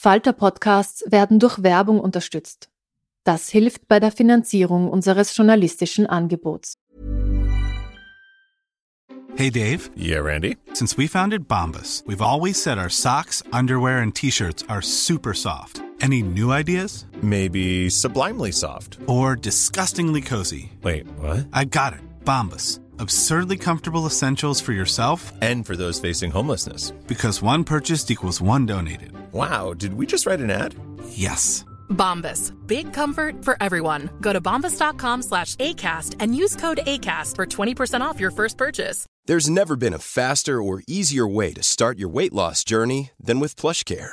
Falter-Podcasts werden durch Werbung unterstützt. Das hilft bei der Finanzierung unseres journalistischen Angebots. Hey Dave. Yeah, Randy. Since we founded Bombus, we've always said our socks, underwear, and t-shirts are super soft. Any new ideas? Maybe sublimely soft. Or disgustingly cozy. Wait, what? I got it. Bombus. Absurdly comfortable essentials for yourself And for those facing homelessness. because one purchased equals one donated. Wow, did we just write an ad? Yes. Bombas. Big comfort for everyone. Go to bombas.com slash ACAST and use code ACAST for 20% off your first purchase. There's never been a faster or easier way to start your weight loss journey than with PlushCare.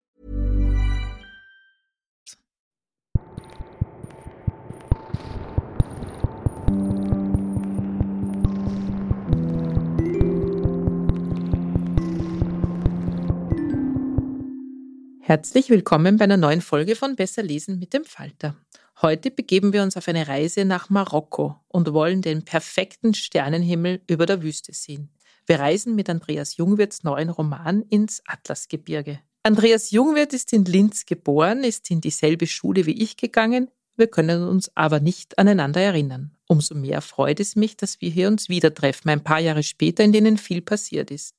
Herzlich willkommen bei einer neuen Folge von Besser lesen mit dem Falter. Heute begeben wir uns auf eine Reise nach Marokko und wollen den perfekten Sternenhimmel über der Wüste sehen. Wir reisen mit Andreas Jungwirths neuen Roman ins Atlasgebirge. Andreas Jungwirth ist in Linz geboren, ist in dieselbe Schule wie ich gegangen. Wir können uns aber nicht aneinander erinnern. Umso mehr freut es mich, dass wir hier uns wieder treffen, ein paar Jahre später, in denen viel passiert ist.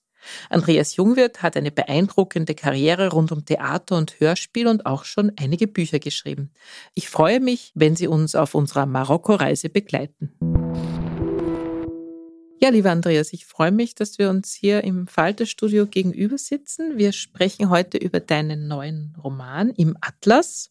Andreas Jungwirth hat eine beeindruckende Karriere rund um Theater und Hörspiel und auch schon einige Bücher geschrieben. Ich freue mich, wenn Sie uns auf unserer Marokko-Reise begleiten. Ja, lieber Andreas, ich freue mich, dass wir uns hier im Falterstudio gegenüber sitzen. Wir sprechen heute über deinen neuen Roman im Atlas.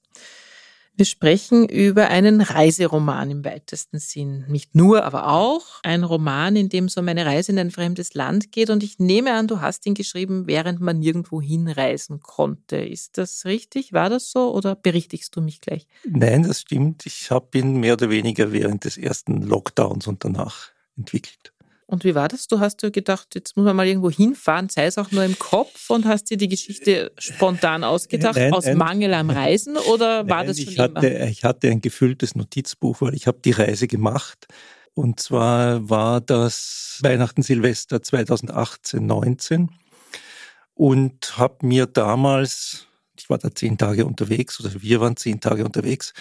Wir sprechen über einen Reiseroman im weitesten Sinn. Nicht nur, aber auch ein Roman, in dem es um eine Reise in ein fremdes Land geht. Und ich nehme an, du hast ihn geschrieben, während man nirgendwo hinreisen konnte. Ist das richtig? War das so oder berichtigst du mich gleich? Nein, das stimmt. Ich habe ihn mehr oder weniger während des ersten Lockdowns und danach entwickelt. Und wie war das? Du hast dir gedacht, jetzt muss man mal irgendwo hinfahren, sei es auch nur im Kopf und hast dir die Geschichte spontan ausgedacht, Nein, aus nein. Mangel am Reisen oder war Nein, das schon ich hatte, immer? Ich hatte ein gefülltes Notizbuch, weil ich habe die Reise gemacht. Und zwar war das Weihnachten Silvester 2018, 19 und habe mir damals, ich war da zehn Tage unterwegs oder wir waren zehn Tage unterwegs,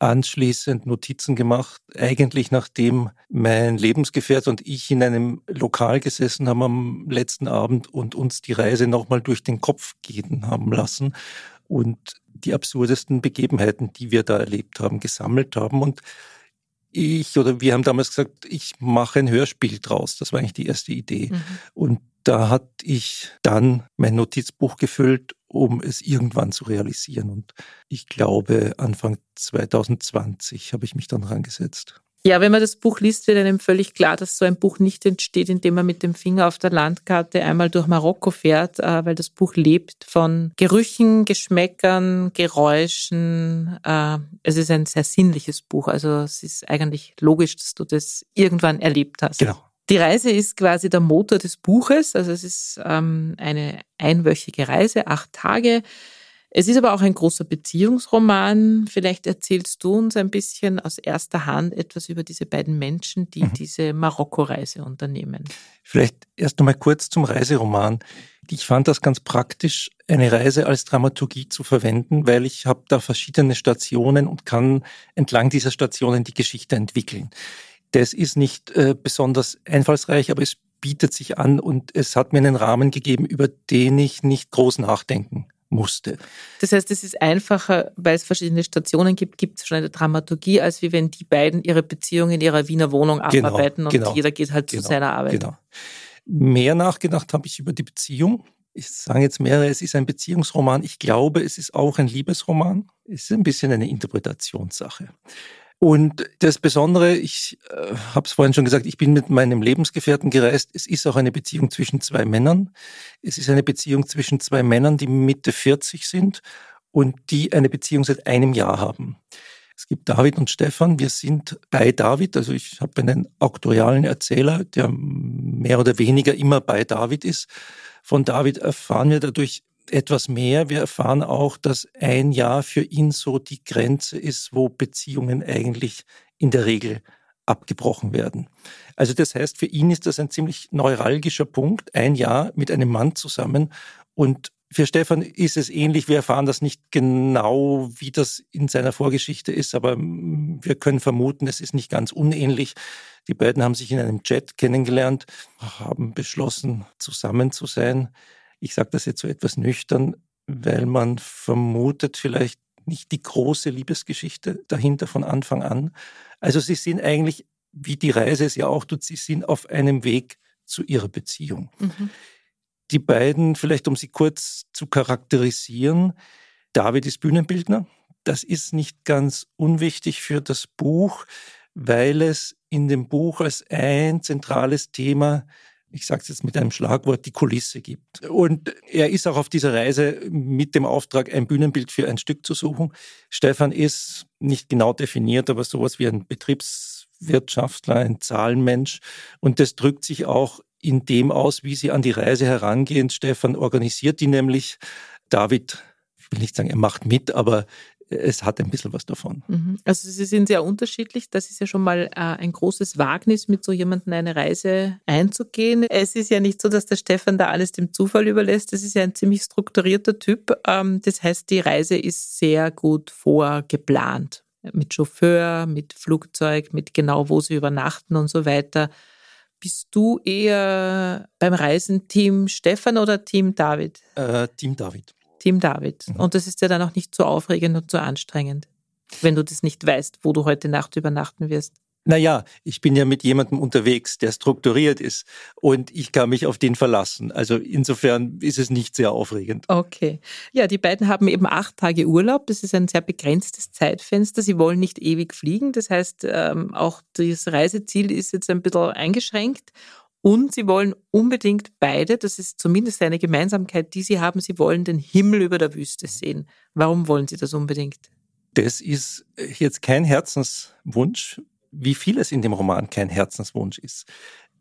anschließend Notizen gemacht, eigentlich nachdem mein Lebensgefährte und ich in einem Lokal gesessen haben am letzten Abend und uns die Reise nochmal durch den Kopf gehen haben lassen und die absurdesten Begebenheiten, die wir da erlebt haben, gesammelt haben. Und ich oder wir haben damals gesagt, ich mache ein Hörspiel draus. Das war eigentlich die erste Idee. Mhm. Und da hatte ich dann mein Notizbuch gefüllt, um es irgendwann zu realisieren. Und ich glaube, Anfang 2020 habe ich mich dann rangesetzt. Ja, wenn man das Buch liest, wird einem völlig klar, dass so ein Buch nicht entsteht, indem man mit dem Finger auf der Landkarte einmal durch Marokko fährt, äh, weil das Buch lebt von Gerüchen, Geschmäckern, Geräuschen. Äh, Es ist ein sehr sinnliches Buch. Also es ist eigentlich logisch, dass du das irgendwann erlebt hast. Genau. Die Reise ist quasi der Motor des Buches. Also es ist ähm, eine einwöchige Reise, acht Tage. Es ist aber auch ein großer Beziehungsroman. Vielleicht erzählst du uns ein bisschen aus erster Hand etwas über diese beiden Menschen, die Mhm. diese Marokko-Reise unternehmen. Vielleicht erst noch mal kurz zum Reiseroman. Ich fand das ganz praktisch, eine Reise als Dramaturgie zu verwenden, weil ich habe da verschiedene Stationen und kann entlang dieser Stationen die Geschichte entwickeln. Das ist nicht äh, besonders einfallsreich, aber es bietet sich an und es hat mir einen Rahmen gegeben, über den ich nicht groß nachdenken musste. Das heißt, es ist einfacher, weil es verschiedene Stationen gibt, gibt es schon eine Dramaturgie, als wie wenn die beiden ihre Beziehung in ihrer Wiener Wohnung Genau, abarbeiten und genau, jeder geht halt zu genau, seiner Arbeit. Genau. Mehr nachgedacht habe ich über die Beziehung. Ich sage jetzt mehrere, es ist ein Beziehungsroman. Ich glaube, es ist auch ein Liebesroman. Es ist ein bisschen eine Interpretationssache. Und das Besondere, ich äh, habe es vorhin schon gesagt, ich bin mit meinem Lebensgefährten gereist. Es ist auch eine Beziehung zwischen zwei Männern. Es ist eine Beziehung zwischen zwei Männern, die Mitte 40 sind und die eine Beziehung seit einem Jahr haben. Es gibt David und Stefan. Wir sind bei David. Also ich habe einen auktorialen Erzähler, der mehr oder weniger immer bei David ist. Von David erfahren wir dadurch etwas mehr. Wir erfahren auch, dass ein Jahr für ihn so die Grenze ist, wo Beziehungen eigentlich in der Regel abgebrochen werden. Also das heißt, für ihn ist das ein ziemlich neuralgischer Punkt, ein Jahr mit einem Mann zusammen. Und für Stefan ist es ähnlich. Wir erfahren das nicht genau, wie das in seiner Vorgeschichte ist, aber wir können vermuten, es ist nicht ganz unähnlich. Die beiden haben sich in einem Chat kennengelernt, haben beschlossen, zusammen zu sein. Ich sage das jetzt so etwas nüchtern, weil man vermutet vielleicht nicht die große Liebesgeschichte dahinter von Anfang an. Also sie sind eigentlich, wie die Reise es ja auch tut, sie sind auf einem Weg zu ihrer Beziehung. Mhm. Die beiden, vielleicht um sie kurz zu charakterisieren, David ist Bühnenbildner. Das ist nicht ganz unwichtig für das Buch, weil es in dem Buch als ein zentrales Thema ich sage es jetzt mit einem Schlagwort, die Kulisse gibt. Und er ist auch auf dieser Reise mit dem Auftrag, ein Bühnenbild für ein Stück zu suchen. Stefan ist nicht genau definiert, aber sowas wie ein Betriebswirtschaftler, ein Zahlenmensch. Und das drückt sich auch in dem aus, wie sie an die Reise herangehen. Stefan organisiert die nämlich. David, ich will nicht sagen, er macht mit, aber es hat ein bisschen was davon. Mhm. Also Sie sind sehr unterschiedlich. Das ist ja schon mal äh, ein großes Wagnis, mit so jemandem eine Reise einzugehen. Es ist ja nicht so, dass der Stefan da alles dem Zufall überlässt. Das ist ja ein ziemlich strukturierter Typ. Ähm, das heißt, die Reise ist sehr gut vorgeplant. Mit Chauffeur, mit Flugzeug, mit genau, wo sie übernachten und so weiter. Bist du eher beim Reisen Team Stefan oder Team David? Äh, Team David. Team David. Mhm. Und das ist ja dann auch nicht so aufregend und so anstrengend, wenn du das nicht weißt, wo du heute Nacht übernachten wirst. Naja, ich bin ja mit jemandem unterwegs, der strukturiert ist und ich kann mich auf den verlassen. Also insofern ist es nicht sehr aufregend. Okay. Ja, die beiden haben eben acht Tage Urlaub. Das ist ein sehr begrenztes Zeitfenster. Sie wollen nicht ewig fliegen. Das heißt, ähm, auch das Reiseziel ist jetzt ein bisschen eingeschränkt. Und sie wollen unbedingt beide, das ist zumindest eine Gemeinsamkeit, die sie haben, sie wollen den Himmel über der Wüste sehen. Warum wollen sie das unbedingt? Das ist jetzt kein Herzenswunsch, wie vieles in dem Roman kein Herzenswunsch ist.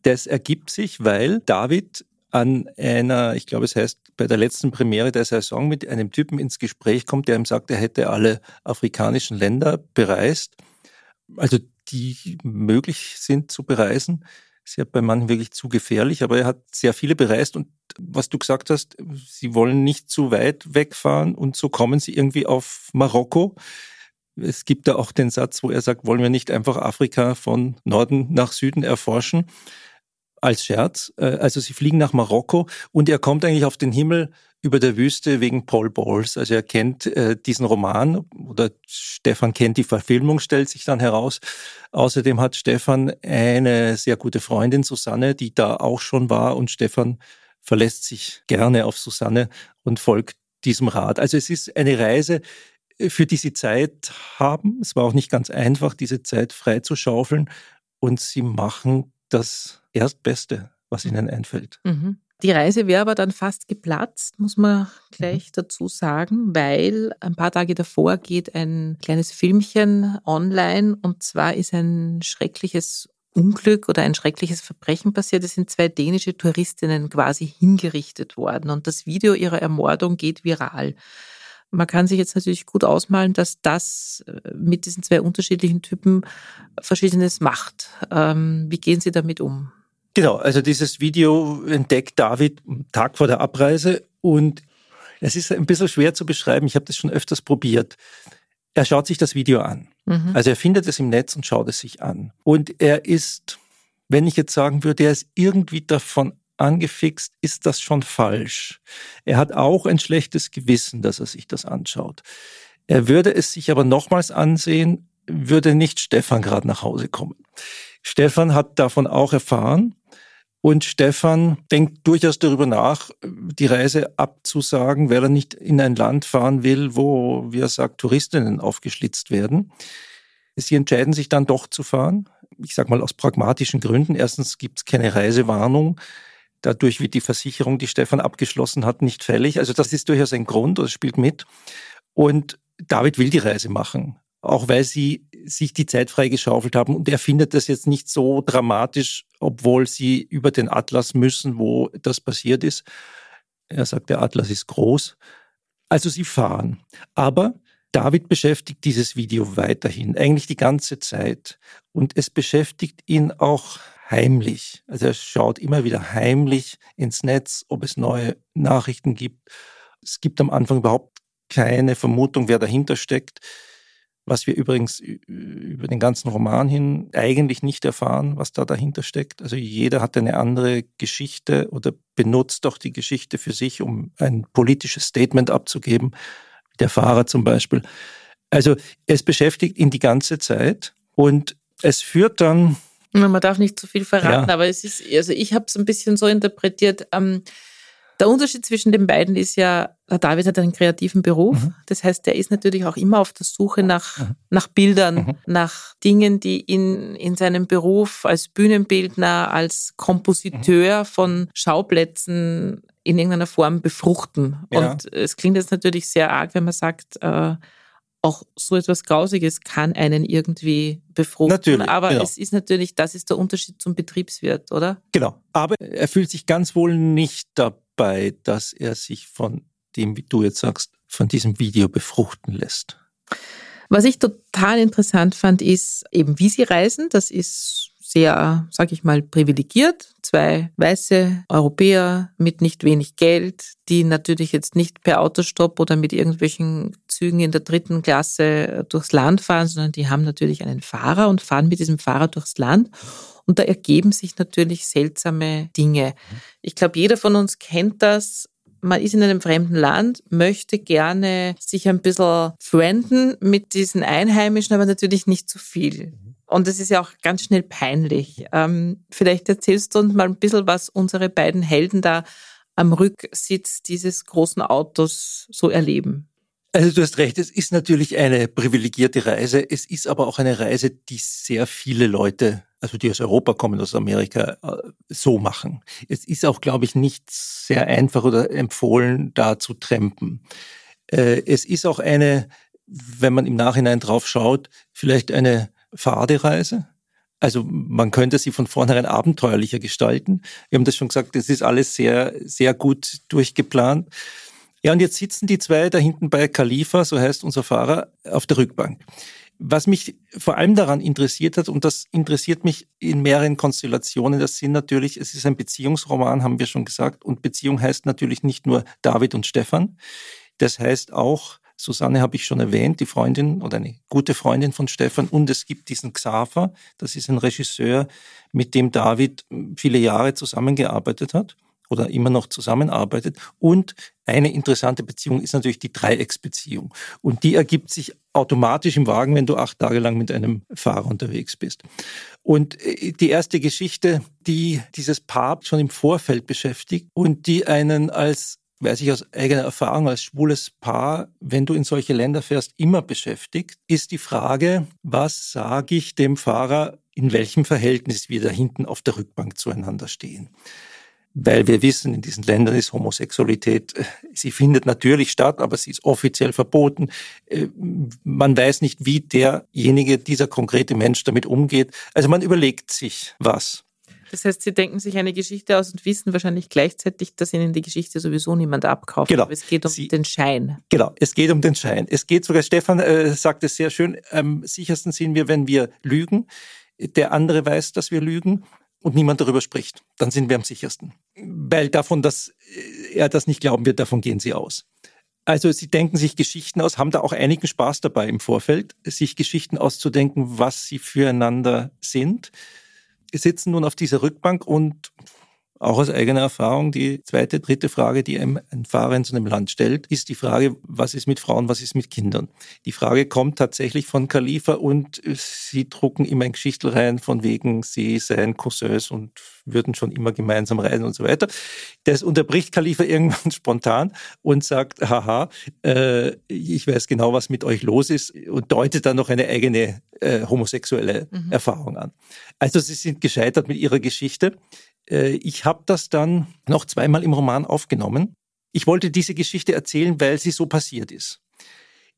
Das ergibt sich, weil David an einer, ich glaube, es heißt bei der letzten Premiere der Saison mit einem Typen ins Gespräch kommt, der ihm sagt, er hätte alle afrikanischen Länder bereist, also die möglich sind zu bereisen ist ja bei manchen wirklich zu gefährlich, aber er hat sehr viele bereist und was du gesagt hast, sie wollen nicht zu weit wegfahren und so kommen sie irgendwie auf Marokko. Es gibt da auch den Satz, wo er sagt, wollen wir nicht einfach Afrika von Norden nach Süden erforschen? Als Scherz. Äh, also sie fliegen nach Marokko und er kommt eigentlich auf den Himmel über der Wüste wegen Paul Bowles. Also er kennt äh, diesen Roman oder Stefan kennt die Verfilmung, stellt sich dann heraus. Außerdem hat Stefan eine sehr gute Freundin, Susanne, die da auch schon war und Stefan verlässt sich gerne auf Susanne und folgt diesem Rat. Also es ist eine Reise, für die sie Zeit haben. Es war auch nicht ganz einfach, diese Zeit freizuschaufeln und sie machen das Erstbeste, was ihnen einfällt. Mhm. Die Reise wäre aber dann fast geplatzt, muss man gleich mhm. dazu sagen, weil ein paar Tage davor geht ein kleines Filmchen online und zwar ist ein schreckliches Unglück oder ein schreckliches Verbrechen passiert. Es sind zwei dänische Touristinnen quasi hingerichtet worden und das Video ihrer Ermordung geht viral. Man kann sich jetzt natürlich gut ausmalen, dass das äh, mit diesen zwei unterschiedlichen Typen Verschiedenes macht. Ähm, wie gehen Sie damit um? Genau, also dieses Video entdeckt David Tag vor der Abreise und es ist ein bisschen schwer zu beschreiben. Ich habe das schon öfters probiert. Er schaut sich das Video an. Mhm. Also er findet es im Netz und schaut es sich an. Und er ist, wenn ich jetzt sagen würde, er ist irgendwie davon angefixt, ist das schon falsch. Er hat auch ein schlechtes Gewissen, dass er sich das anschaut. Er würde es sich aber nochmals ansehen, würde nicht Stefan gerade nach Hause kommen. Stefan hat davon auch erfahren und Stefan denkt durchaus darüber nach, die Reise abzusagen, weil er nicht in ein Land fahren will, wo, wie er sagt, Touristinnen aufgeschlitzt werden. Sie entscheiden sich dann doch zu fahren. Ich sage mal aus pragmatischen Gründen. Erstens gibt es keine Reisewarnung. Dadurch wird die Versicherung, die Stefan abgeschlossen hat, nicht fällig. Also das ist durchaus ein Grund, das spielt mit. Und David will die Reise machen. auch weil sie sich die Zeit freigeschaufelt haben. Und er findet das jetzt nicht so dramatisch, obwohl sie über den Atlas müssen, wo das passiert ist. Er sagt, der Atlas ist groß. Also sie fahren. Aber David beschäftigt dieses Video weiterhin, eigentlich die ganze Zeit. Und es beschäftigt ihn auch heimlich. Also er schaut immer wieder heimlich ins Netz, ob es neue Nachrichten gibt. Es gibt am Anfang überhaupt keine Vermutung, wer dahinter steckt was wir übrigens über den ganzen Roman hin eigentlich nicht erfahren, was da dahinter steckt. Also jeder hat eine andere Geschichte oder benutzt doch die Geschichte für sich, um ein politisches Statement abzugeben. Der Fahrer zum Beispiel. Also es beschäftigt ihn die ganze Zeit und es führt dann. Man darf nicht zu viel verraten, ja. aber es ist, also ich habe es ein bisschen so interpretiert. Ähm, der Unterschied zwischen den beiden ist ja, der David hat einen kreativen Beruf. Mhm. Das heißt, er ist natürlich auch immer auf der Suche nach, mhm. nach Bildern, mhm. nach Dingen, die ihn in seinem Beruf als Bühnenbildner, als Kompositeur mhm. von Schauplätzen in irgendeiner Form befruchten. Ja. Und es klingt jetzt natürlich sehr arg, wenn man sagt, äh, auch so etwas Grausiges kann einen irgendwie befruchten. Natürlich, aber genau. es ist natürlich, das ist der Unterschied zum Betriebswirt, oder? Genau. Aber er fühlt sich ganz wohl nicht dabei dabei, dass er sich von dem, wie du jetzt sagst, von diesem Video befruchten lässt. Was ich total interessant fand, ist eben, wie sie reisen. Das ist sehr, sag ich mal, privilegiert. Zwei weiße Europäer mit nicht wenig Geld, die natürlich jetzt nicht per Autostopp oder mit irgendwelchen Zügen in der dritten Klasse durchs Land fahren, sondern die haben natürlich einen Fahrer und fahren mit diesem Fahrer durchs Land. Und da ergeben sich natürlich seltsame Dinge. Ich glaube, jeder von uns kennt das. Man ist in einem fremden Land, möchte gerne sich ein bisschen frienden mit diesen Einheimischen, aber natürlich nicht zu viel. Und es ist ja auch ganz schnell peinlich. Ähm, vielleicht erzählst du uns mal ein bisschen, was unsere beiden Helden da am Rücksitz dieses großen Autos so erleben. Also du hast recht, es ist natürlich eine privilegierte Reise. Es ist aber auch eine Reise, die sehr viele Leute, also die aus Europa kommen, aus Amerika, äh, so machen. Es ist auch, glaube ich, nicht sehr einfach oder empfohlen, da zu trampen. Äh, es ist auch eine, wenn man im Nachhinein drauf schaut, vielleicht eine Fadereise. Also man könnte sie von vornherein abenteuerlicher gestalten. Wir haben das schon gesagt, das ist alles sehr, sehr gut durchgeplant. Ja, und jetzt sitzen die zwei da hinten bei Khalifa, so heißt unser Fahrer, auf der Rückbank. Was mich vor allem daran interessiert hat, und das interessiert mich in mehreren Konstellationen, das sind natürlich, es ist ein Beziehungsroman, haben wir schon gesagt, und Beziehung heißt natürlich nicht nur David und Stefan, das heißt auch, Susanne habe ich schon erwähnt, die Freundin oder eine gute Freundin von Stefan, und es gibt diesen Xaver, das ist ein Regisseur, mit dem David viele Jahre zusammengearbeitet hat oder immer noch zusammenarbeitet. Und eine interessante Beziehung ist natürlich die Dreiecksbeziehung. Und die ergibt sich automatisch im Wagen, wenn du acht Tage lang mit einem Fahrer unterwegs bist. Und äh, die erste Geschichte, die dieses Paar schon im Vorfeld beschäftigt und die einen als weiß ich aus eigener Erfahrung als schwules Paar, wenn du in solche Länder fährst, immer beschäftigt, ist die Frage, was sage ich dem Fahrer, in welchem Verhältnis wir da hinten auf der Rückbank zueinander stehen weil wir wissen, in diesen Ländern ist Homosexualität, äh, sie findet natürlich statt, aber sie ist offiziell verboten. Äh, man weiß nicht, wie derjenige, dieser konkrete Mensch damit umgeht. Also man überlegt sich was. Das heißt, Sie denken sich eine Geschichte aus und wissen wahrscheinlich gleichzeitig, dass Ihnen die Geschichte sowieso niemand abkauft. Genau. Aber es geht um Sie, den Schein. Genau, es geht um den Schein. Es geht sogar, Stefan äh, sagt es sehr schön, am sichersten sind wir, wenn wir lügen. Der andere weiß, dass wir lügen und niemand darüber spricht, dann sind wir am sichersten. Weil davon, dass er das nicht glauben wird, davon gehen sie aus. Also sie denken sich Geschichten aus, haben da auch einigen Spaß dabei im Vorfeld, sich Geschichten auszudenken, was sie füreinander sind. Sitzen nun auf dieser Rückbank und auch aus eigener Erfahrung, die zweite, dritte Frage, die einem ein Fahrer in so einem Land stellt, ist die Frage, was ist mit Frauen, was ist mit Kindern? Die Frage kommt tatsächlich von Khalifa und sie drucken immer ein Geschichtel rein von wegen, sie seien Cousins und würden schon immer gemeinsam reisen und so weiter. Das unterbricht Khalifa irgendwann spontan und sagt, haha, äh, ich weiß genau, was mit euch los ist und deutet dann noch eine eigene äh, homosexuelle mhm. Erfahrung an. Also sie sind gescheitert mit ihrer Geschichte. Äh, ich habe das dann noch zweimal im Roman aufgenommen. Ich wollte diese Geschichte erzählen, weil sie so passiert ist.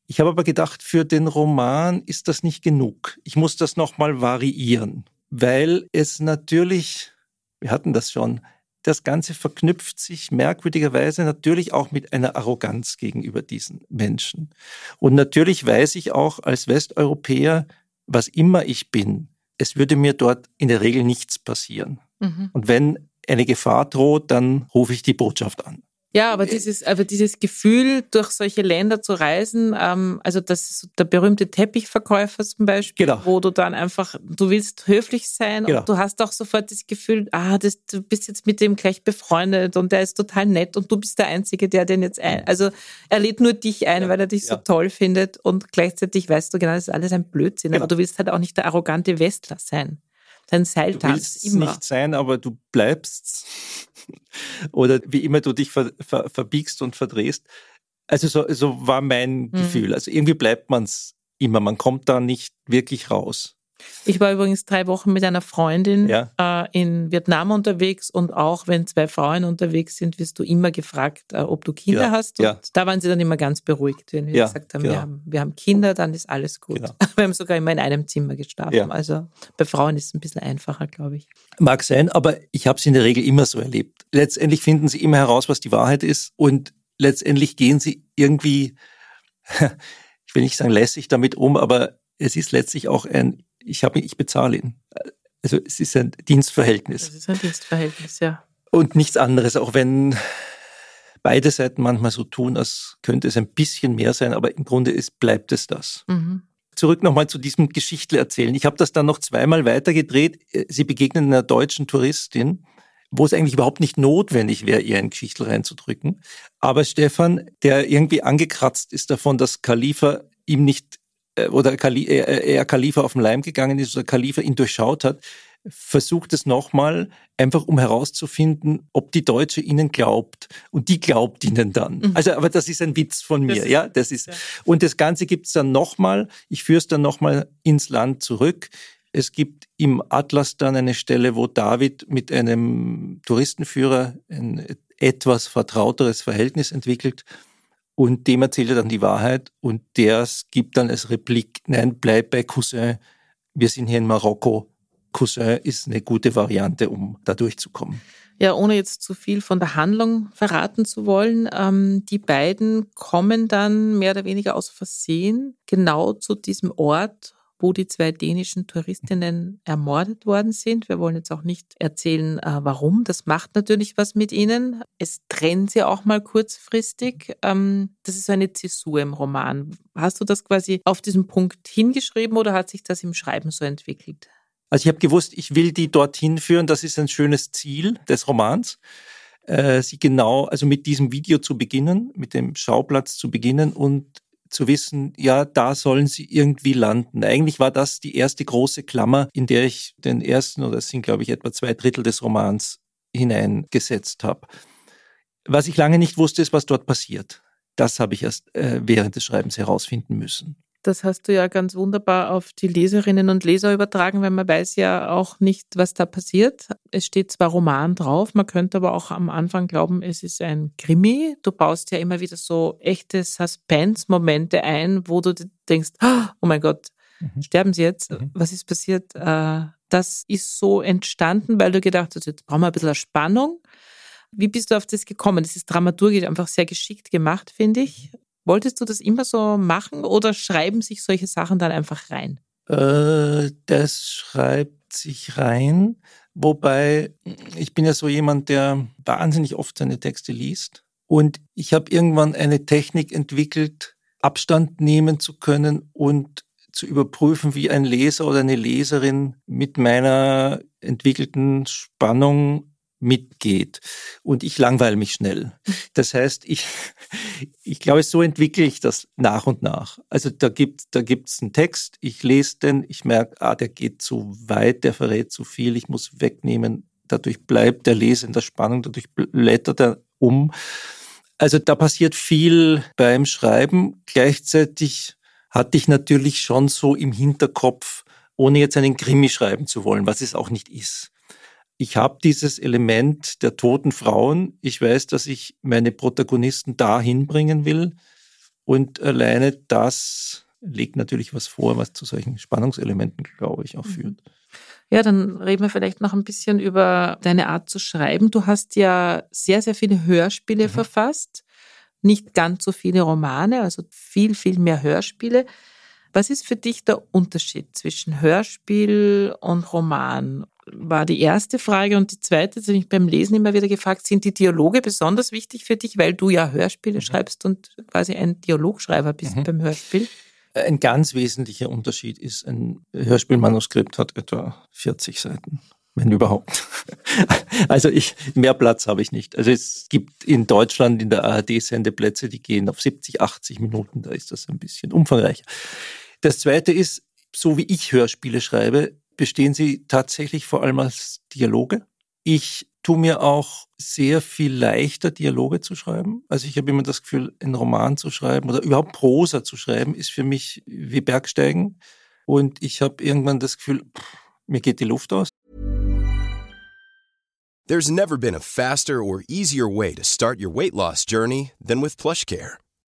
Ich habe aber gedacht, für den Roman ist das nicht genug. Ich muss das nochmal variieren, weil es natürlich, wir hatten das schon, das Ganze verknüpft sich merkwürdigerweise natürlich auch mit einer Arroganz gegenüber diesen Menschen. Und natürlich weiß ich auch als Westeuropäer, was immer ich bin, es würde mir dort in der Regel nichts passieren. Mhm. Und wenn eine Gefahr droht, dann rufe ich die Botschaft an. Ja, aber dieses, aber dieses Gefühl, durch solche Länder zu reisen, ähm, also das ist der berühmte Teppichverkäufer zum Beispiel, genau. wo du dann einfach, du willst höflich sein genau. und du hast auch sofort das Gefühl, ah, das, du bist jetzt mit dem gleich befreundet und der ist total nett und du bist der Einzige, der den jetzt ein, also er lädt nur dich ein, ja. weil er dich ja. so toll findet und gleichzeitig weißt du genau, das ist alles ein Blödsinn, genau. aber du willst halt auch nicht der arrogante Westler sein. Dein Seiltanz du willst immer. nicht sein, aber du bleibst oder wie immer du dich ver, ver, verbiegst und verdrehst. Also so, so war mein mhm. Gefühl. Also irgendwie bleibt man es immer. Man kommt da nicht wirklich raus. Ich war übrigens drei Wochen mit einer Freundin ja. äh, in Vietnam unterwegs und auch wenn zwei Frauen unterwegs sind, wirst du immer gefragt, äh, ob du Kinder ja. hast. Und ja. da waren sie dann immer ganz beruhigt, wenn wir gesagt haben, genau. wir haben, wir haben Kinder, dann ist alles gut. Genau. Wir haben sogar immer in einem Zimmer geschlafen. Also bei Frauen ist es ein bisschen einfacher, glaube ich. Mag sein, aber ich habe es in der Regel immer so erlebt. Letztendlich finden sie immer heraus, was die Wahrheit ist und letztendlich gehen sie irgendwie, ich will nicht sagen lässig damit um, aber es ist letztlich auch ein ich habe, ich bezahle ihn. Also es ist ein Dienstverhältnis. Es ist ein Dienstverhältnis, ja. Und nichts anderes, auch wenn beide Seiten manchmal so tun, als könnte es ein bisschen mehr sein, aber im Grunde ist, bleibt es das. Mhm. Zurück nochmal zu diesem Geschichtle erzählen. Ich habe das dann noch zweimal weitergedreht. Sie begegnen einer deutschen Touristin, wo es eigentlich überhaupt nicht notwendig wäre, ihr ein Geschichtel reinzudrücken. Aber Stefan, der irgendwie angekratzt ist davon, dass Khalifa ihm nicht äh, oder Kali, äh, äh, er Khalifa auf den Leim gegangen ist oder Khalifa ihn durchschaut hat, versucht es nochmal, einfach um herauszufinden, ob die Deutsche ihnen glaubt. Und die glaubt ihnen dann. Mhm. Also, aber das ist ein Witz von mir, das ja. Das ist, ja. Und das Ganze gibt's dann nochmal, ich führe es dann nochmal ins Land zurück. Es gibt im Atlas dann eine Stelle, wo David mit einem Touristenführer ein etwas vertrauteres Verhältnis entwickelt und dem erzählt er dann die Wahrheit und der gibt dann als Replik, nein, bleib bei Cousin, wir sind hier in Marokko. Cousin ist eine gute Variante, um da durchzukommen. Ja, ohne jetzt zu viel von der Handlung verraten zu wollen, ähm, die beiden kommen dann mehr oder weniger aus Versehen genau zu diesem Ort, wo die zwei dänischen Touristinnen ermordet worden sind. Wir wollen jetzt auch nicht erzählen, äh, warum. Das macht natürlich was mit ihnen. Es trennt sie auch mal kurzfristig. Ähm, das ist eine Zäsur im Roman. Hast du das quasi auf diesen Punkt hingeschrieben oder hat sich das im Schreiben so entwickelt? Also ich habe gewusst, ich will die dorthin führen. Das ist ein schönes Ziel des Romans äh, sie genau, also mit diesem Video zu beginnen, mit dem Schauplatz zu beginnen und zu wissen, ja, da sollen sie irgendwie landen. Eigentlich war das die erste große Klammer, in der ich den ersten, oder es sind, glaube ich, etwa zwei Drittel des Romans hineingesetzt habe. Was ich lange nicht wusste, ist, was dort passiert. Das habe ich erst äh, während des Schreibens herausfinden müssen. Das hast du ja ganz wunderbar auf die Leserinnen und Leser übertragen, weil man weiß ja auch nicht, was da passiert. Es steht zwar Roman drauf, man könnte aber auch am Anfang glauben, es ist ein Krimi. Du baust ja immer wieder so echte Suspense-Momente ein, wo du denkst, oh mein Gott, mhm. sterben sie jetzt? Mhm. Was ist passiert? Äh, das ist so entstanden, weil du gedacht hast, jetzt brauchen wir ein bisschen Spannung. Wie bist du auf das gekommen? Das ist dramaturgisch einfach sehr geschickt gemacht, finde ich. Wolltest du das immer so machen oder schreiben sich solche Sachen dann einfach rein? Äh, das schreibt sich rein. Wobei ich bin ja so jemand, der wahnsinnig oft seine Texte liest. Und ich habe irgendwann eine Technik entwickelt, Abstand nehmen zu können und zu überprüfen, wie ein Leser oder eine Leserin mit meiner entwickelten Spannung mitgeht. Und ich langweile mich schnell. Das heißt, ich, ich glaube, so entwickle ich das nach und nach. Also da gibt da gibt's einen Text, ich lese den, ich merke, ah, der geht zu weit, der verrät zu viel, ich muss wegnehmen. Dadurch bleibt der Leser in der Spannung, dadurch blättert er um. Also da passiert viel beim Schreiben. Gleichzeitig hatte ich natürlich schon so im Hinterkopf, ohne jetzt einen Krimi schreiben zu wollen, was es auch nicht ist ich habe dieses Element der toten Frauen. Ich weiß, dass ich meine Protagonisten dahin bringen will. Und alleine das legt natürlich was vor, was zu solchen Spannungselementen, glaube ich, auch mhm. führt. Ja, dann reden wir vielleicht noch ein bisschen über deine Art zu schreiben. Du hast ja sehr, sehr viele Hörspiele mhm. verfasst, nicht ganz so viele Romane, also viel, viel mehr Hörspiele. Was ist für dich der Unterschied zwischen Hörspiel und Roman? War die erste Frage. Und die zweite, die mich beim Lesen immer wieder gefragt, sind die Dialoge besonders wichtig für dich, weil du ja Hörspiele mhm. schreibst und quasi ein Dialogschreiber bist mhm. beim Hörspiel? Ein ganz wesentlicher Unterschied ist, ein Hörspielmanuskript hat etwa 40 Seiten wenn überhaupt. Also ich, mehr Platz habe ich nicht. Also es gibt in Deutschland in der ARD Sendeplätze, die gehen auf 70, 80 Minuten, da ist das ein bisschen umfangreicher. Das zweite ist, so wie ich Hörspiele schreibe, bestehen sie tatsächlich vor allem als Dialoge. Ich tue mir auch sehr viel leichter, Dialoge zu schreiben. Also ich habe immer das Gefühl, einen Roman zu schreiben oder überhaupt Prosa zu schreiben, ist für mich wie Bergsteigen. Und ich habe irgendwann das Gefühl, pff, mir geht die Luft aus. There's never been a faster or easier way to start your weight loss journey than with PlushCare.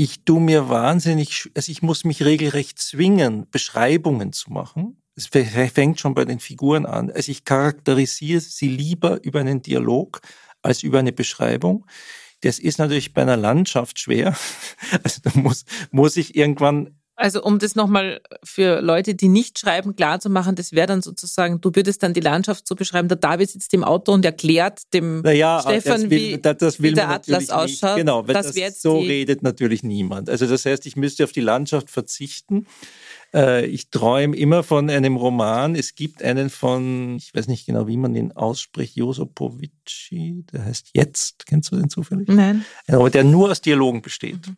Ich tu mir wahnsinnig, also ich muss mich regelrecht zwingen, Beschreibungen zu machen. Es fängt schon bei den Figuren an. Also ich charakterisiere sie lieber über einen Dialog als über eine Beschreibung. Das ist natürlich bei einer Landschaft schwer. Also da muss, muss ich irgendwann also um das nochmal für Leute, die nicht schreiben, klar zu machen, das wäre dann sozusagen, du würdest dann die Landschaft so beschreiben, der David sitzt im Auto und erklärt dem naja, Stefan, will, wie, das wie, der Atlas ausschaut. Nicht. Genau, weil das, das so redet natürlich niemand. Also das heißt, ich müsste auf die Landschaft verzichten. Äh, ich träume immer von einem Roman. Es gibt einen von, ich weiß nicht genau, wie man den ausspricht, Josopovici, der heißt Jetzt. Kennst du den zufällig? Nein. Aber der nur aus Dialogen besteht. Mhm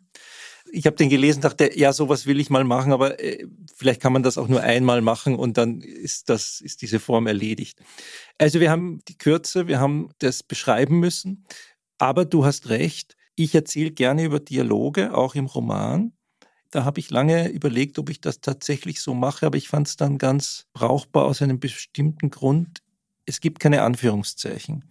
ich habe den gelesen, dachte, ja, sowas will ich mal machen, aber äh, vielleicht kann man das auch nur einmal machen und dann ist das, ist diese Form erledigt. Also wir haben die Kürze, wir haben das beschreiben müssen, aber du hast recht, ich erzähle gerne über Dialoge, auch im Roman. Da habe ich lange überlegt, ob ich das tatsächlich so mache, aber ich fand es dann ganz brauchbar aus einem bestimmten Grund. Es gibt keine Anführungszeichen.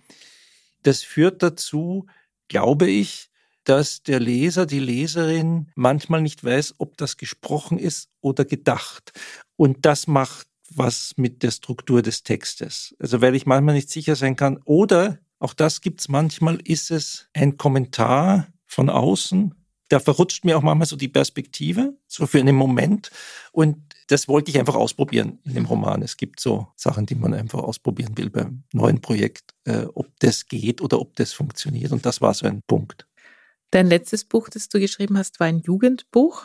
Das führt dazu, glaube ich, dass der Leser, die Leserin manchmal nicht weiß, ob das gesprochen ist oder gedacht. Und das macht was mit der Struktur des Textes. Also weil ich manchmal nicht sicher sein kann. Oder, auch das gibt's manchmal, ist es ein Kommentar von außen. Da verrutscht mir auch manchmal so die Perspektive, so für einen Moment. Und das wollte ich einfach ausprobieren in dem Roman. Es gibt so Sachen, die man einfach ausprobieren will beim neuen Projekt, äh, ob das geht oder ob das funktioniert. Und das war so ein Punkt. Dein letztes Buch, das du geschrieben hast, war ein Jugendbuch.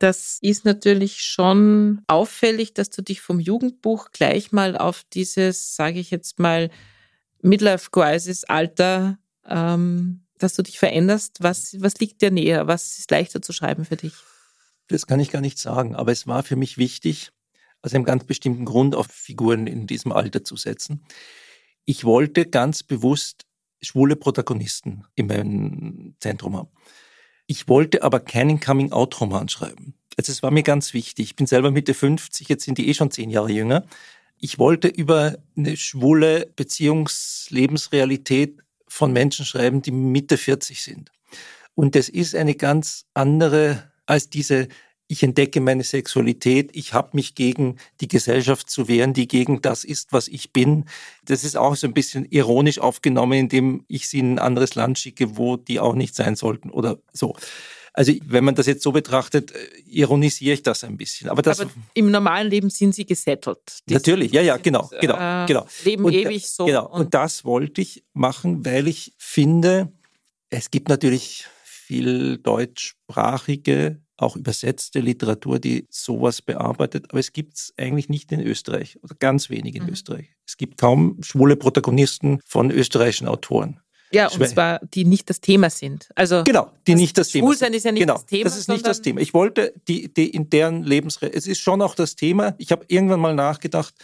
Das ist natürlich schon auffällig, dass du dich vom Jugendbuch gleich mal auf dieses, sage ich jetzt mal, Midlife-Crisis-Alter, ähm, dass du dich veränderst. Was, was liegt dir näher? Was ist leichter zu schreiben für dich? Das kann ich gar nicht sagen, aber es war für mich wichtig, aus einem ganz bestimmten Grund auf Figuren in diesem Alter zu setzen. Ich wollte ganz bewusst schwule Protagonisten in meinem Zentrum haben. Ich wollte aber keinen Coming-out-Roman schreiben. Also es war mir ganz wichtig. Ich bin selber Mitte 50, jetzt sind die eh schon zehn Jahre jünger. Ich wollte über eine schwule Beziehungslebensrealität von Menschen schreiben, die Mitte 40 sind. Und das ist eine ganz andere als diese ich entdecke meine Sexualität, ich habe mich gegen die Gesellschaft zu wehren, die gegen das ist, was ich bin. Das ist auch so ein bisschen ironisch aufgenommen, indem ich sie in ein anderes Land schicke, wo die auch nicht sein sollten oder so. Also wenn man das jetzt so betrachtet, äh, ironisiere ich das ein bisschen. Aber, das, Aber im normalen Leben sind sie gesettelt. Die natürlich, ja, ja, genau, genau, äh, genau. Leben und, ewig so. Genau. Und, und das wollte ich machen, weil ich finde, es gibt natürlich viel deutschsprachige auch übersetzte Literatur, die sowas bearbeitet. Aber es gibt es eigentlich nicht in Österreich oder ganz wenig in mhm. Österreich. Es gibt kaum schwule Protagonisten von österreichischen Autoren. Ja, und zwar die nicht das Thema sind. Also genau, die nicht das Thema. Schwulsein ist ja nicht genau, das Thema. Das ist nicht das Thema. Ich wollte die, die in deren Lebensre es ist schon auch das Thema. Ich habe irgendwann mal nachgedacht,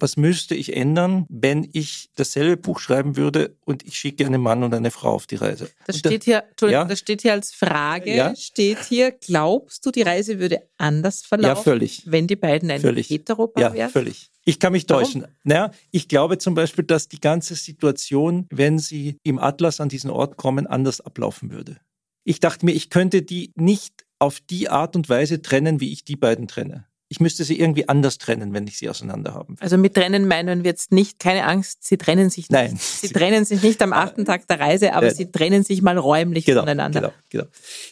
was müsste ich ändern, wenn ich dasselbe Buch schreiben würde und ich schicke einen Mann und eine Frau auf die Reise? Das steht hier, ja? das steht hier als Frage, ja? steht hier, glaubst du, die Reise würde anders verlaufen, ja, völlig. wenn die beiden ein völlig. Heteropaar ja, wären? völlig. Ich kann mich täuschen. Naja, ich glaube zum Beispiel, dass die ganze Situation, wenn sie im Atlas an diesen Ort kommen, anders ablaufen würde. Ich dachte mir, ich könnte die nicht auf die Art und Weise trennen, wie ich die beiden trenne ich müsste sie irgendwie anders trennen, wenn ich sie auseinander haben will. Also mit trennen meinen wir jetzt nicht, keine Angst, sie trennen sich nicht. Nein. Sie, trennen sich nicht am achten Tag der Reise, aber Nein. sie trennen sich mal räumlich genau, voneinander. Genau, genau.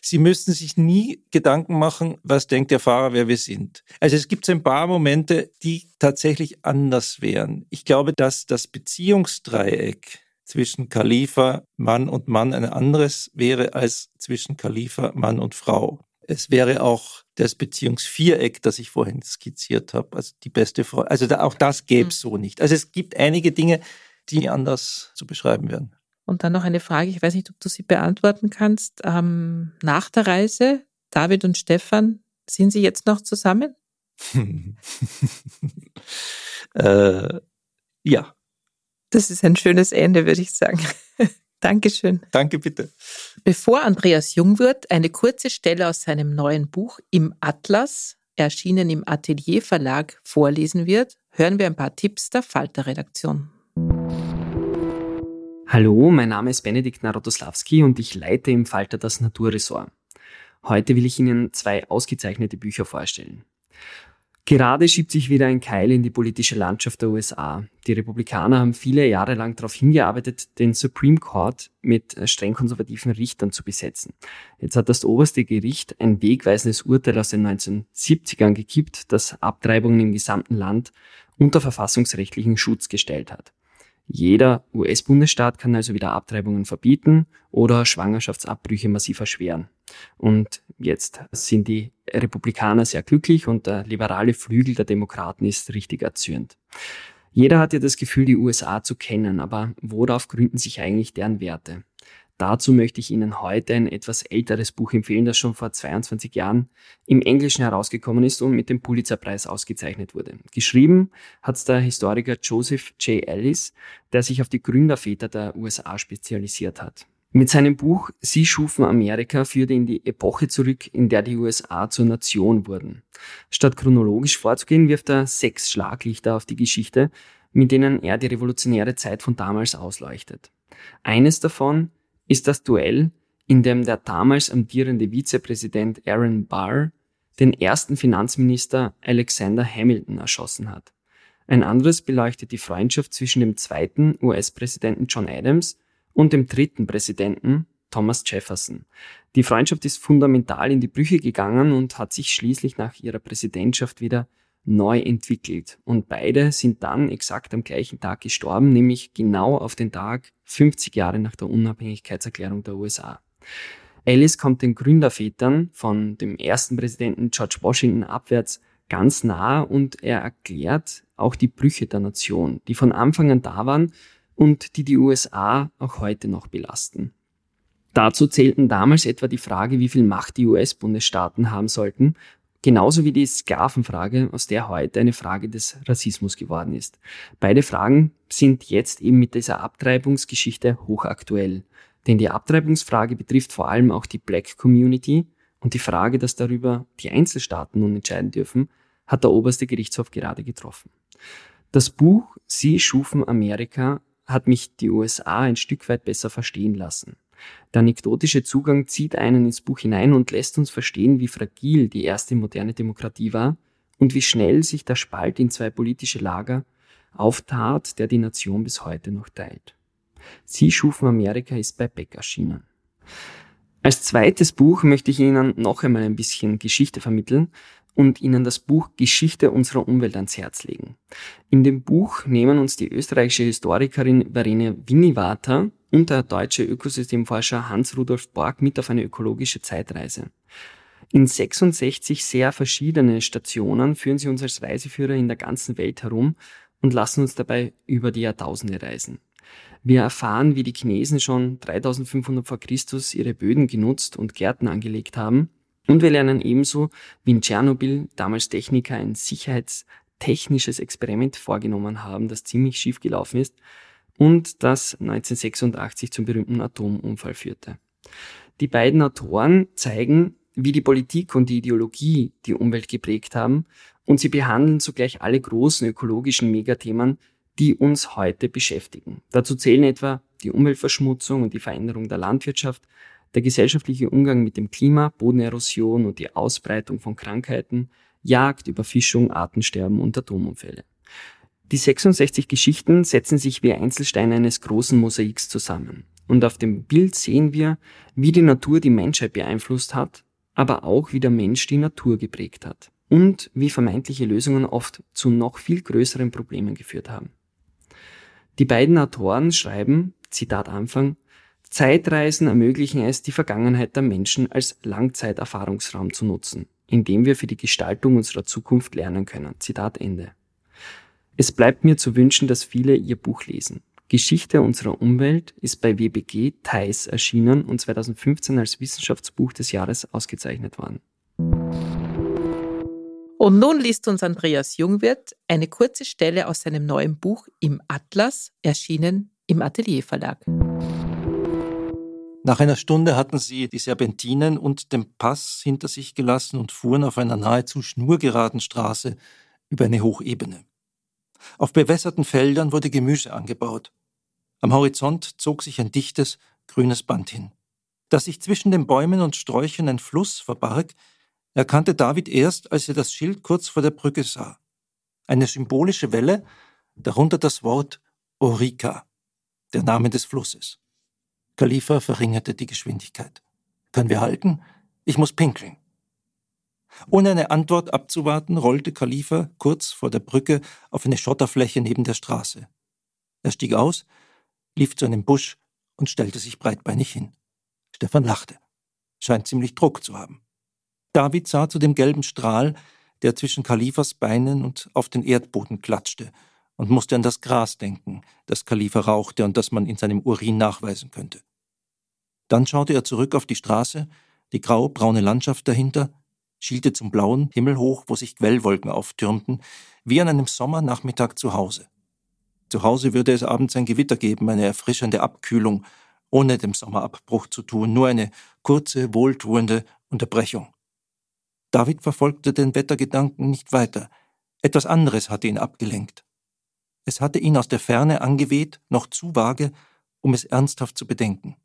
Sie müssten sich nie Gedanken machen, was denkt der Fahrer, wer wir sind. Also es gibt ein paar Momente, die tatsächlich anders wären. Ich glaube, dass das Beziehungsdreieck zwischen Khalifa, Mann und Mann ein anderes wäre als zwischen Khalifa, Mann und Frau. Es wäre auch das Beziehungsviereck, das ich vorhin skizziert habe, also die beste Frau. Also da, auch das gäbe es mhm. so nicht. Also es gibt einige Dinge, die anders zu beschreiben wären. Und dann noch eine Frage, ich weiß nicht, ob du sie beantworten kannst. Ähm, nach der Reise, David und Stefan, sind sie jetzt noch zusammen? äh, ja. Das ist ein schönes Ende, würde ich sagen. Dankeschön. Danke, bitte. Bevor Andreas Jungwirth eine kurze Stelle aus seinem neuen Buch Im Atlas, erschienen im Atelier Verlag, vorlesen wird, hören wir ein paar Tipps der Falter-Redaktion. Hallo, mein Name ist Benedikt Narodoslawski und ich leite im Falter das Naturressort. Heute will ich Ihnen zwei ausgezeichnete Bücher vorstellen. Gerade schiebt sich wieder ein Keil in die politische Landschaft der USA. Die Republikaner haben viele Jahre lang darauf hingearbeitet, den Supreme Court mit streng konservativen Richtern zu besetzen. Jetzt hat das oberste Gericht ein wegweisendes Urteil aus den 1970ern gekippt, das Abtreibungen im gesamten Land unter verfassungsrechtlichen Schutz gestellt hat. Jeder US-Bundesstaat kann also wieder Abtreibungen verbieten oder Schwangerschaftsabbrüche massiv erschweren. Und jetzt sind die Republikaner sehr glücklich und der liberale Flügel der Demokraten ist richtig erzürnt. Jeder hat ja das Gefühl, die USA zu kennen, aber worauf gründen sich eigentlich deren Werte? Dazu möchte ich Ihnen heute ein etwas älteres Buch empfehlen, das schon vor 22 Jahren im Englischen herausgekommen ist und mit dem Pulitzerpreis ausgezeichnet wurde. Geschrieben hat es der Historiker Joseph J. Ellis, der sich auf die Gründerväter der USA spezialisiert hat. Mit seinem Buch Sie schufen Amerika führte in die Epoche zurück, in der die USA zur Nation wurden. Statt chronologisch vorzugehen, wirft er sechs Schlaglichter auf die Geschichte, mit denen er die revolutionäre Zeit von damals ausleuchtet. Eines davon ist das Duell, in dem der damals amtierende Vizepräsident Aaron Barr den ersten Finanzminister Alexander Hamilton erschossen hat. Ein anderes beleuchtet die Freundschaft zwischen dem zweiten US-Präsidenten John Adams und dem dritten Präsidenten Thomas Jefferson. Die Freundschaft ist fundamental in die Brüche gegangen und hat sich schließlich nach ihrer Präsidentschaft wieder neu entwickelt. Und beide sind dann exakt am gleichen Tag gestorben, nämlich genau auf den Tag 50 Jahre nach der Unabhängigkeitserklärung der USA. Alice kommt den Gründervätern von dem ersten Präsidenten George Washington abwärts ganz nah und er erklärt auch die Brüche der Nation, die von Anfang an da waren und die die USA auch heute noch belasten. Dazu zählten damals etwa die Frage, wie viel Macht die US-Bundesstaaten haben sollten Genauso wie die Sklavenfrage, aus der heute eine Frage des Rassismus geworden ist. Beide Fragen sind jetzt eben mit dieser Abtreibungsgeschichte hochaktuell. Denn die Abtreibungsfrage betrifft vor allem auch die Black Community und die Frage, dass darüber die Einzelstaaten nun entscheiden dürfen, hat der oberste Gerichtshof gerade getroffen. Das Buch Sie schufen Amerika hat mich die USA ein Stück weit besser verstehen lassen. Der anekdotische Zugang zieht einen ins Buch hinein und lässt uns verstehen, wie fragil die erste moderne Demokratie war und wie schnell sich der Spalt in zwei politische Lager auftat, der die Nation bis heute noch teilt. Sie schufen Amerika ist bei Beck erschienen. Als zweites Buch möchte ich Ihnen noch einmal ein bisschen Geschichte vermitteln und Ihnen das Buch Geschichte unserer Umwelt ans Herz legen. In dem Buch nehmen uns die österreichische Historikerin Verene Winnivater und der deutsche Ökosystemforscher Hans-Rudolf Borg mit auf eine ökologische Zeitreise. In 66 sehr verschiedene Stationen führen sie uns als Reiseführer in der ganzen Welt herum und lassen uns dabei über die Jahrtausende reisen. Wir erfahren, wie die Chinesen schon 3500 vor Christus ihre Böden genutzt und Gärten angelegt haben. Und wir lernen ebenso, wie in Tschernobyl damals Techniker ein sicherheitstechnisches Experiment vorgenommen haben, das ziemlich schief gelaufen ist und das 1986 zum berühmten Atomunfall führte. Die beiden Autoren zeigen, wie die Politik und die Ideologie die Umwelt geprägt haben und sie behandeln zugleich alle großen ökologischen Megathemen, die uns heute beschäftigen. Dazu zählen etwa die Umweltverschmutzung und die Veränderung der Landwirtschaft, der gesellschaftliche Umgang mit dem Klima, Bodenerosion und die Ausbreitung von Krankheiten, Jagd, Überfischung, Artensterben und Atomunfälle. Die 66 Geschichten setzen sich wie Einzelsteine eines großen Mosaiks zusammen. Und auf dem Bild sehen wir, wie die Natur die Menschheit beeinflusst hat, aber auch wie der Mensch die Natur geprägt hat und wie vermeintliche Lösungen oft zu noch viel größeren Problemen geführt haben. Die beiden Autoren schreiben, Zitat Anfang, Zeitreisen ermöglichen es, die Vergangenheit der Menschen als Langzeiterfahrungsraum zu nutzen, indem wir für die Gestaltung unserer Zukunft lernen können. Zitat Ende. Es bleibt mir zu wünschen, dass viele ihr Buch lesen. Geschichte unserer Umwelt ist bei WBG Thais erschienen und 2015 als Wissenschaftsbuch des Jahres ausgezeichnet worden. Und nun liest uns Andreas Jungwirth eine kurze Stelle aus seinem neuen Buch Im Atlas, erschienen im Atelier Verlag. Nach einer Stunde hatten sie die Serpentinen und den Pass hinter sich gelassen und fuhren auf einer nahezu schnurgeraden Straße über eine Hochebene. Auf bewässerten Feldern wurde Gemüse angebaut. Am Horizont zog sich ein dichtes, grünes Band hin. Dass sich zwischen den Bäumen und Sträuchern ein Fluss verbarg, erkannte David erst, als er das Schild kurz vor der Brücke sah. Eine symbolische Welle, darunter das Wort Orica, der Name des Flusses. Khalifa verringerte die Geschwindigkeit. Können wir halten? Ich muss pinkeln. Ohne eine Antwort abzuwarten, rollte Khalifa kurz vor der Brücke auf eine Schotterfläche neben der Straße. Er stieg aus, lief zu einem Busch und stellte sich breitbeinig hin. Stefan lachte. Scheint ziemlich Druck zu haben. David sah zu dem gelben Strahl, der zwischen Khalifas Beinen und auf den Erdboden klatschte, und musste an das Gras denken, das Khalifa rauchte und das man in seinem Urin nachweisen könnte. Dann schaute er zurück auf die Straße, die grau-braune Landschaft dahinter, schielte zum blauen Himmel hoch, wo sich Quellwolken auftürmten, wie an einem Sommernachmittag zu Hause. Zu Hause würde es abends ein Gewitter geben, eine erfrischende Abkühlung, ohne dem Sommerabbruch zu tun, nur eine kurze, wohltuende Unterbrechung. David verfolgte den Wettergedanken nicht weiter. Etwas anderes hatte ihn abgelenkt. Es hatte ihn aus der Ferne angeweht, noch zu vage, um es ernsthaft zu bedenken.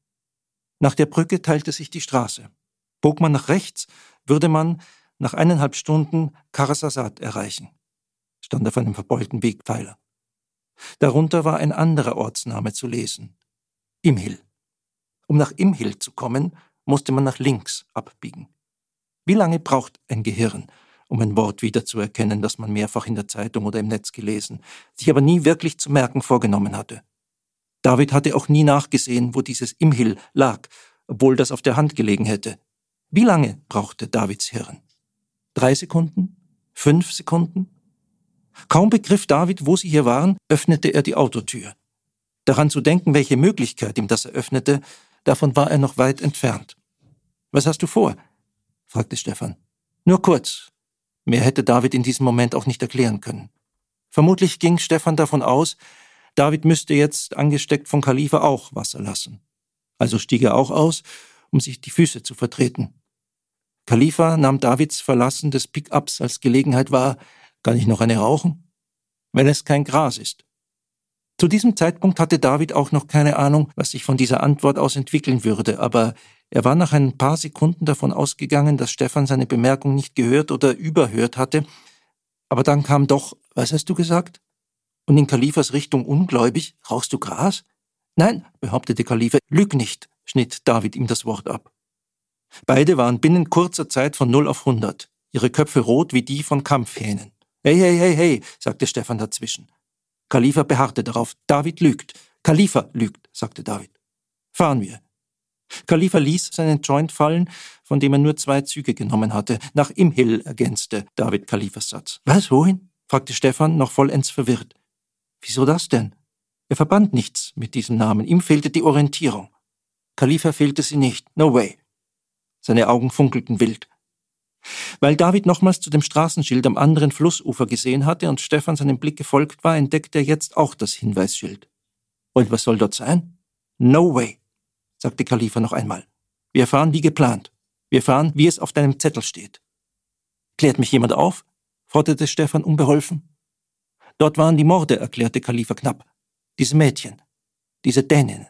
Nach der Brücke teilte sich die Straße. Bog man nach rechts, würde man nach eineinhalb Stunden Karasasat erreichen, stand auf einem verbeulten Wegpfeiler. Darunter war ein anderer Ortsname zu lesen. Imhil. Um nach Imhil zu kommen, musste man nach links abbiegen. Wie lange braucht ein Gehirn, um ein Wort wiederzuerkennen, das man mehrfach in der Zeitung oder im Netz gelesen, sich aber nie wirklich zu merken vorgenommen hatte? David hatte auch nie nachgesehen, wo dieses Imhil lag, obwohl das auf der Hand gelegen hätte. Wie lange brauchte Davids Hirn? Drei Sekunden? Fünf Sekunden? Kaum begriff David, wo sie hier waren, öffnete er die Autotür. Daran zu denken, welche Möglichkeit ihm das eröffnete, davon war er noch weit entfernt. Was hast du vor? fragte Stefan. Nur kurz. Mehr hätte David in diesem Moment auch nicht erklären können. Vermutlich ging Stefan davon aus, David müsste jetzt, angesteckt von Khalifa, auch Wasser lassen. Also stieg er auch aus, um sich die Füße zu vertreten. Khalifa nahm Davids Verlassen des Pickups als Gelegenheit wahr, kann ich noch eine rauchen? Wenn es kein Gras ist. Zu diesem Zeitpunkt hatte David auch noch keine Ahnung, was sich von dieser Antwort aus entwickeln würde, aber er war nach ein paar Sekunden davon ausgegangen, dass Stefan seine Bemerkung nicht gehört oder überhört hatte. Aber dann kam doch, was hast du gesagt? Und in Kalifas Richtung ungläubig, rauchst du Gras? Nein, behauptete Khalifa, lüg nicht, schnitt David ihm das Wort ab. Beide waren binnen kurzer Zeit von null auf hundert, ihre Köpfe rot wie die von Kampfhähnen. Hey, hey, hey, hey, sagte Stefan dazwischen. Khalifa beharrte darauf. David lügt. Khalifa lügt, sagte David. Fahren wir. Khalifa ließ seinen Joint fallen, von dem er nur zwei Züge genommen hatte. Nach Imhil ergänzte David Khalifas Satz. Was, wohin? fragte Stefan, noch vollends verwirrt. Wieso das denn? Er verband nichts mit diesem Namen. Ihm fehlte die Orientierung. Khalifa fehlte sie nicht. No way. Seine Augen funkelten wild. Weil David nochmals zu dem Straßenschild am anderen Flussufer gesehen hatte und Stefan seinem Blick gefolgt war, entdeckte er jetzt auch das Hinweisschild. Und was soll dort sein? No way, sagte Khalifa noch einmal. Wir fahren wie geplant. Wir fahren, wie es auf deinem Zettel steht. Klärt mich jemand auf? forderte Stefan unbeholfen. Dort waren die Morde, erklärte Khalifa knapp. Diese Mädchen, diese Däninnen.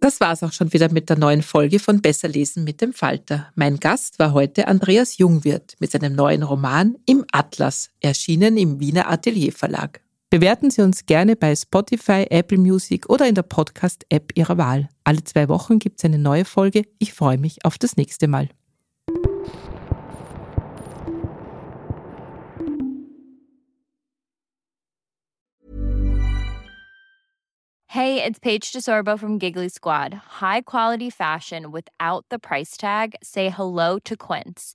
Das war's auch schon wieder mit der neuen Folge von Besser lesen mit dem Falter. Mein Gast war heute Andreas Jungwirth mit seinem neuen Roman Im Atlas, erschienen im Wiener Atelier Verlag. Bewerten Sie uns gerne bei Spotify, Apple Music oder in der Podcast-App Ihrer Wahl. Alle zwei Wochen gibt's eine neue Folge. Ich freue mich auf das nächste Mal. Hey, it's Paige DeSorbo from Giggly Squad. High quality fashion without the price tag. Say hello to Quince.